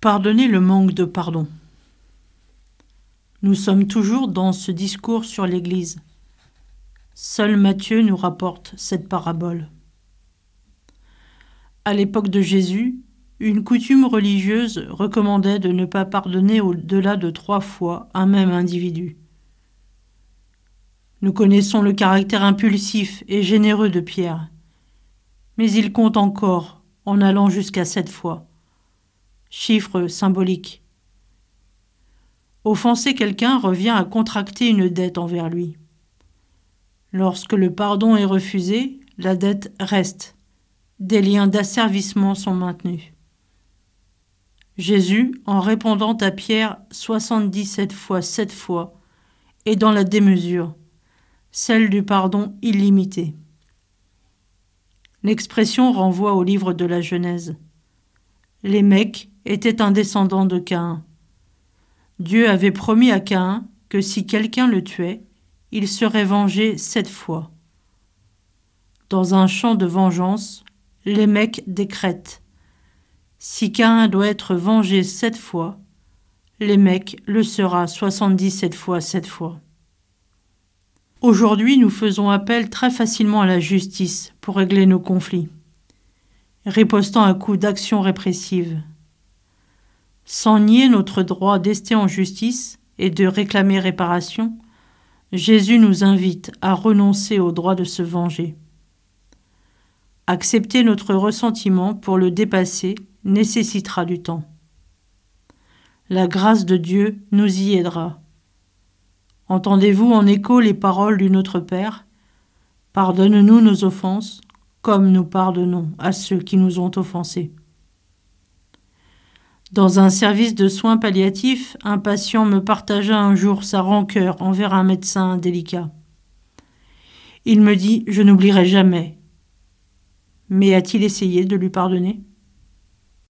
Pardonner le manque de pardon. Nous sommes toujours dans ce discours sur l'Église. Seul Matthieu nous rapporte cette parabole. À l'époque de Jésus, une coutume religieuse recommandait de ne pas pardonner au-delà de trois fois un même individu. Nous connaissons le caractère impulsif et généreux de Pierre, mais il compte encore en allant jusqu'à sept fois chiffre symbolique. Offenser quelqu'un revient à contracter une dette envers lui. Lorsque le pardon est refusé, la dette reste. Des liens d'asservissement sont maintenus. Jésus, en répondant à Pierre 77 fois 7 fois, est dans la démesure, celle du pardon illimité. L'expression renvoie au livre de la Genèse. Les mecs était un descendant de Caïn. Dieu avait promis à Caïn que si quelqu'un le tuait, il serait vengé sept fois. Dans un champ de vengeance, les mecs décrètent Si Caïn doit être vengé sept fois, les mecs le sera soixante-dix-sept fois sept fois. Aujourd'hui, nous faisons appel très facilement à la justice pour régler nos conflits, ripostant à coups d'actions répressives. Sans nier notre droit d'ester en justice et de réclamer réparation, Jésus nous invite à renoncer au droit de se venger. Accepter notre ressentiment pour le dépasser nécessitera du temps. La grâce de Dieu nous y aidera. Entendez-vous en écho les paroles du Notre Père? Pardonne-nous nos offenses, comme nous pardonnons à ceux qui nous ont offensés. Dans un service de soins palliatifs, un patient me partagea un jour sa rancœur envers un médecin délicat. Il me dit Je n'oublierai jamais. Mais a-t-il essayé de lui pardonner?